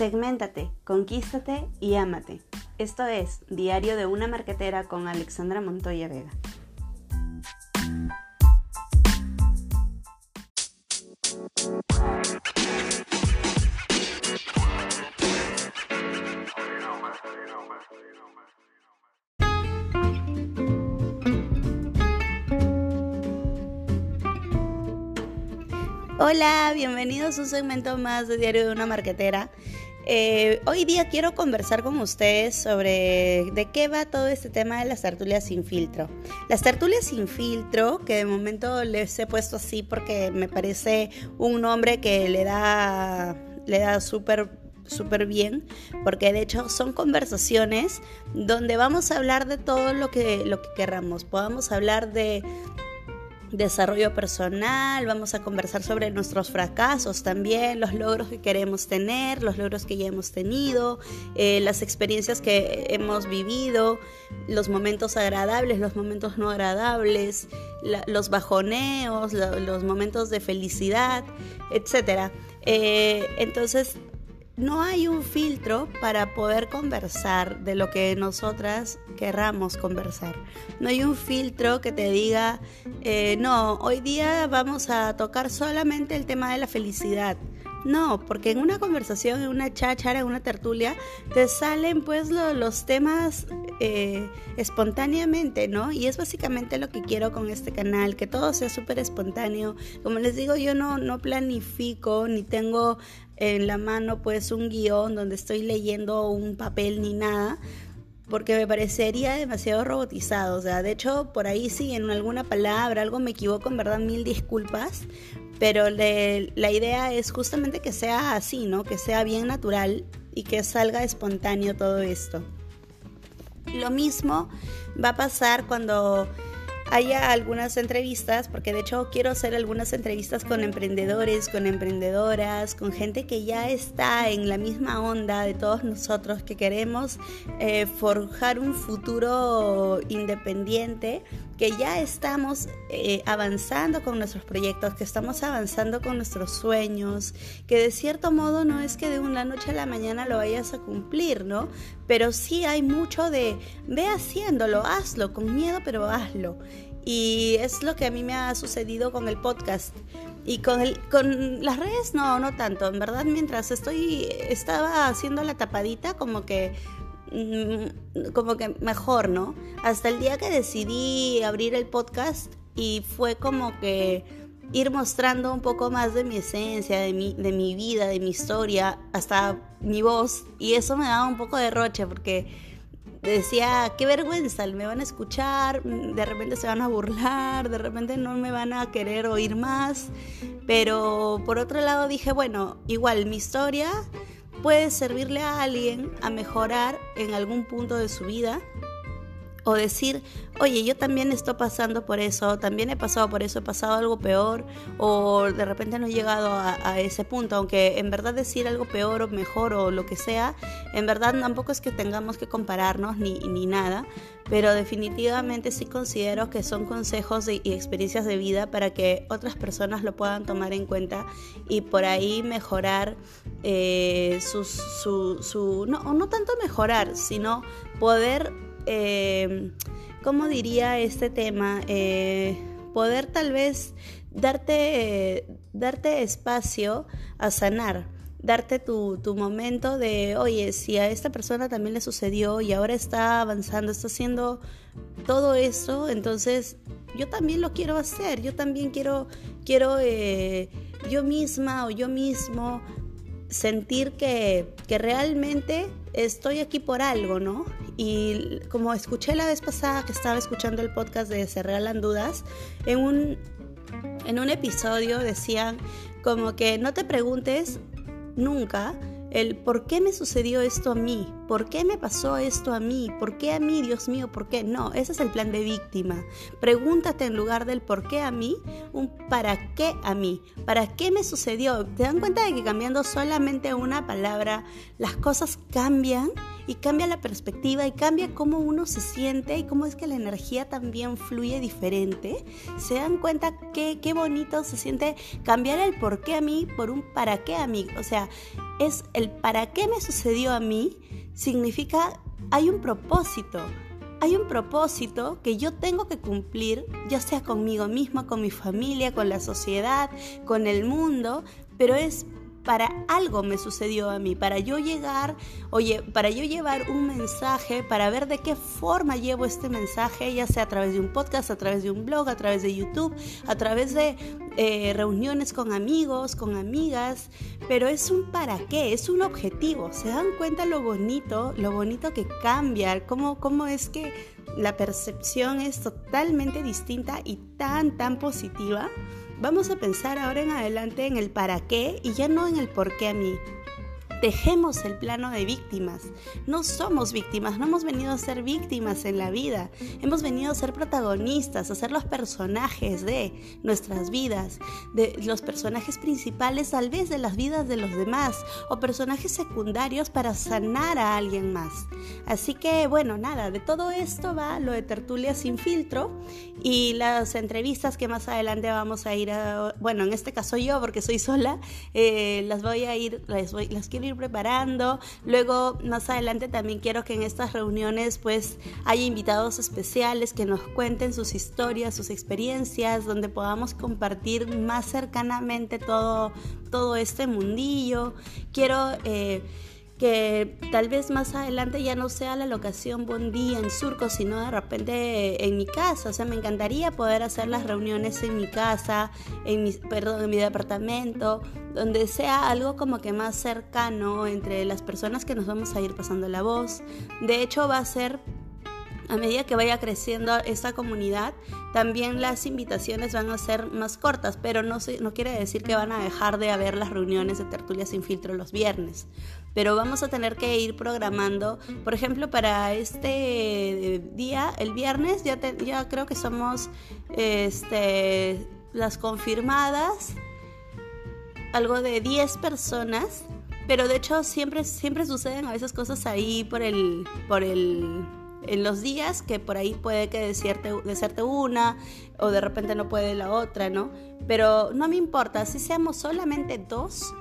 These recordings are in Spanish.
Segméntate, conquístate y ámate. Esto es Diario de una Marquetera con Alexandra Montoya Vega. Hola, bienvenidos a un segmento más de Diario de una Marquetera. Eh, hoy día quiero conversar con ustedes sobre de qué va todo este tema de las tertulias sin filtro. Las tertulias sin filtro, que de momento les he puesto así porque me parece un nombre que le da, le da súper súper bien, porque de hecho son conversaciones donde vamos a hablar de todo lo que, lo que queramos. Podamos hablar de desarrollo personal, vamos a conversar sobre nuestros fracasos también, los logros que queremos tener, los logros que ya hemos tenido, eh, las experiencias que hemos vivido, los momentos agradables, los momentos no agradables, los bajoneos, los momentos de felicidad, etc. Eh, entonces, no hay un filtro para poder conversar de lo que nosotras querramos conversar. No hay un filtro que te diga, eh, no, hoy día vamos a tocar solamente el tema de la felicidad. No, porque en una conversación, en una cháchara, en una tertulia, te salen pues los temas eh, espontáneamente, ¿no? Y es básicamente lo que quiero con este canal, que todo sea súper espontáneo. Como les digo, yo no, no planifico ni tengo en la mano pues un guion donde estoy leyendo un papel ni nada porque me parecería demasiado robotizado. O sea, de hecho, por ahí sí, en alguna palabra, algo me equivoco, en verdad, mil disculpas. Pero la idea es justamente que sea así, ¿no? Que sea bien natural y que salga espontáneo todo esto. Lo mismo va a pasar cuando haya algunas entrevistas, porque de hecho quiero hacer algunas entrevistas con emprendedores, con emprendedoras, con gente que ya está en la misma onda de todos nosotros, que queremos eh, forjar un futuro independiente, que ya estamos eh, avanzando con nuestros proyectos, que estamos avanzando con nuestros sueños, que de cierto modo no es que de una noche a la mañana lo vayas a cumplir, ¿no? Pero sí hay mucho de, ve haciéndolo, hazlo, con miedo, pero hazlo. Y es lo que a mí me ha sucedido con el podcast. Y con, el, con las redes no, no tanto. En verdad, mientras estoy, estaba haciendo la tapadita, como que como que mejor, ¿no? Hasta el día que decidí abrir el podcast y fue como que ir mostrando un poco más de mi esencia, de mi, de mi vida, de mi historia, hasta mi voz. Y eso me daba un poco de roche porque decía, qué vergüenza, me van a escuchar, de repente se van a burlar, de repente no me van a querer oír más. Pero por otro lado dije, bueno, igual mi historia puede servirle a alguien a mejorar en algún punto de su vida o decir, oye, yo también estoy pasando por eso, también he pasado por eso, he pasado algo peor, o de repente no he llegado a, ese punto, aunque en verdad decir algo peor o mejor o lo que sea, en verdad tampoco es que tengamos que compararnos ni, ni nada, pero definitivamente sí considero que son consejos y experiencias de vida para que otras personas lo puedan tomar en cuenta y por ahí mejorar eh, su, su, no, no tanto mejorar, sino poder eh, ¿cómo diría este tema? Eh, poder tal vez darte, darte espacio a sanar, darte tu, tu, momento de, oye, si a esta persona también le sucedió y ahora está avanzando, está haciendo todo eso, entonces yo también lo quiero hacer, yo también quiero, quiero eh, yo misma o yo mismo sentir que, que realmente estoy aquí por algo, ¿no? Y como escuché la vez pasada que estaba escuchando el podcast de Se Regalan Dudas, en un, en un episodio decían como que no te preguntes nunca el por qué me sucedió esto a mí, por qué me pasó esto a mí, por qué a mí, Dios mío, por qué. No, ese es el plan de víctima. Pregúntate en lugar del por qué a mí, un para qué a mí, para qué me sucedió. ¿Te dan cuenta de que cambiando solamente una palabra, las cosas cambian? y cambia la perspectiva y cambia cómo uno se siente y cómo es que la energía también fluye diferente. Se dan cuenta que qué bonito se siente cambiar el por qué a mí por un para qué a mí. O sea, es el para qué me sucedió a mí, significa hay un propósito. Hay un propósito que yo tengo que cumplir, ya sea conmigo misma, con mi familia, con la sociedad, con el mundo, pero es para algo me sucedió a mí, para yo llegar, oye, para yo llevar un mensaje, para ver de qué forma llevo este mensaje, ya sea a través de un podcast, a través de un blog, a través de YouTube, a través de eh, reuniones con amigos, con amigas, pero es un para qué, es un objetivo. ¿Se dan cuenta lo bonito, lo bonito que cambia, cómo, cómo es que la percepción es totalmente distinta y tan, tan positiva? Vamos a pensar ahora en adelante en el para qué y ya no en el por qué a mí. Dejemos el plano de víctimas. No somos víctimas, no hemos venido a ser víctimas en la vida. Hemos venido a ser protagonistas, a ser los personajes de nuestras vidas, de los personajes principales tal vez de las vidas de los demás o personajes secundarios para sanar a alguien más. Así que bueno, nada, de todo esto va lo de tertulia sin filtro y las entrevistas que más adelante vamos a ir a, bueno, en este caso yo porque soy sola, eh, las voy a ir, las, voy, las quiero ir preparando. Luego, más adelante también quiero que en estas reuniones pues haya invitados especiales que nos cuenten sus historias, sus experiencias, donde podamos compartir más cercanamente todo, todo este mundillo. Quiero... Eh, que tal vez más adelante ya no sea la locación Bondía en Surco, sino de repente en mi casa. O sea, me encantaría poder hacer las reuniones en mi casa, en mi, perdón, en mi departamento, donde sea algo como que más cercano entre las personas que nos vamos a ir pasando la voz. De hecho, va a ser a medida que vaya creciendo esta comunidad, también las invitaciones van a ser más cortas, pero no, no quiere decir que van a dejar de haber las reuniones de tertulia sin filtro los viernes. Pero vamos a tener que ir programando, por ejemplo, para este día, el viernes, ya, ya creo que somos este, las confirmadas, algo de 10 personas, pero de hecho siempre, siempre suceden a veces cosas ahí por el, por el en los días que por ahí puede que deserte, una o de repente no puede la otra, ¿no? Pero no me importa, si seamos solamente dos,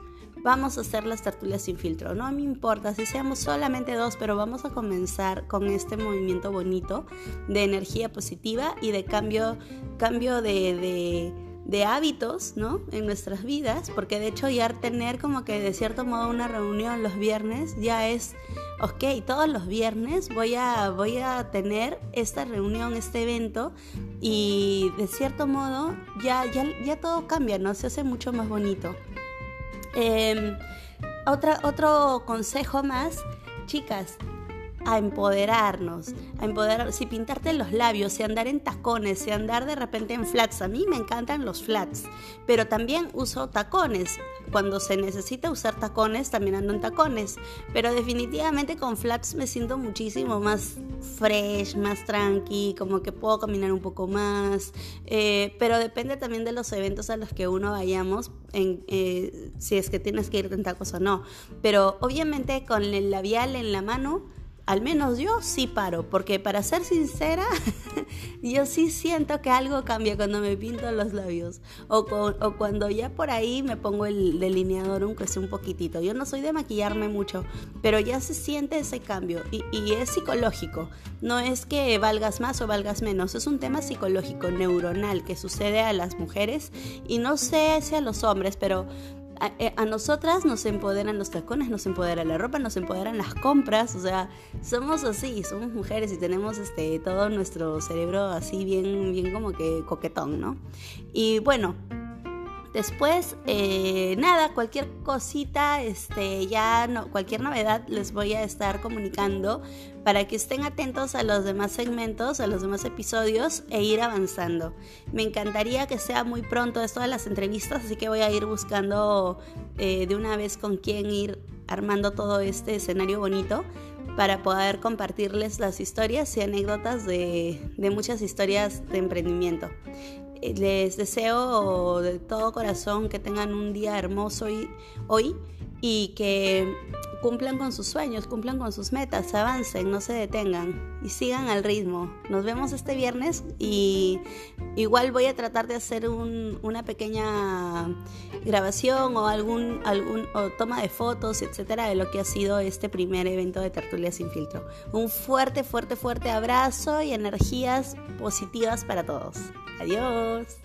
vamos a hacer las tertulias sin filtro. No me importa si seamos solamente dos, pero vamos a comenzar con este movimiento bonito de energía positiva y de cambio, cambio de de hábitos, ¿no? En nuestras vidas, porque de hecho ya tener como que de cierto modo una reunión los viernes ya es, ok, todos los viernes voy a, voy a tener esta reunión, este evento y de cierto modo ya, ya, ya todo cambia, ¿no? Se hace mucho más bonito. Otra, otro consejo más, chicas, a empoderarnos, a empoderar, si pintarte los labios, si andar en tacones, si andar de repente en flats, a mí me encantan los flats, pero también uso tacones. Cuando se necesita usar tacones, también ando en tacones, pero definitivamente con flats me siento muchísimo más fresh, más tranqui, como que puedo caminar un poco más, eh, pero depende también de los eventos a los que uno vayamos, en, eh, si es que tienes que ir en tacos o no, pero obviamente con el labial en la mano, al menos yo sí paro, porque para ser sincera, yo sí siento que algo cambia cuando me pinto los labios o, cuando ya por ahí me pongo el delineador aunque sea un poquitito. Yo no soy de maquillarme mucho, pero ya se siente ese cambio y, y es psicológico. No es que valgas más o valgas menos, es un tema psicológico, neuronal, que sucede a las mujeres y no sé si a los hombres, pero eh, a, nosotras nos empoderan los tacones, nos empodera la ropa, nos empoderan las compras, o sea, somos así, somos mujeres y tenemos este todo nuestro cerebro así bien, bien como que coquetón, ¿no? Y bueno, Después, eh, nada, cualquier cosita, este, ya no, cualquier novedad les voy a estar comunicando para que estén atentos a los demás segmentos, a los demás episodios e ir avanzando. Me encantaría que sea muy pronto esto de las entrevistas, así que voy a ir buscando eh, de una vez con quién ir armando todo este escenario bonito para poder compartirles las historias y anécdotas de, de muchas historias de emprendimiento les deseo de todo corazón que tengan un día hermoso hoy, y que cumplan con sus sueños, cumplan con sus metas, avancen, no se detengan y sigan al ritmo. Nos vemos este viernes y igual voy a tratar de hacer una pequeña grabación o algún, algún o toma de fotos, etcétera, de lo que ha sido este primer evento de Tertulia sin filtro. Un fuerte, fuerte, fuerte abrazo y energías positivas para todos. Adiós.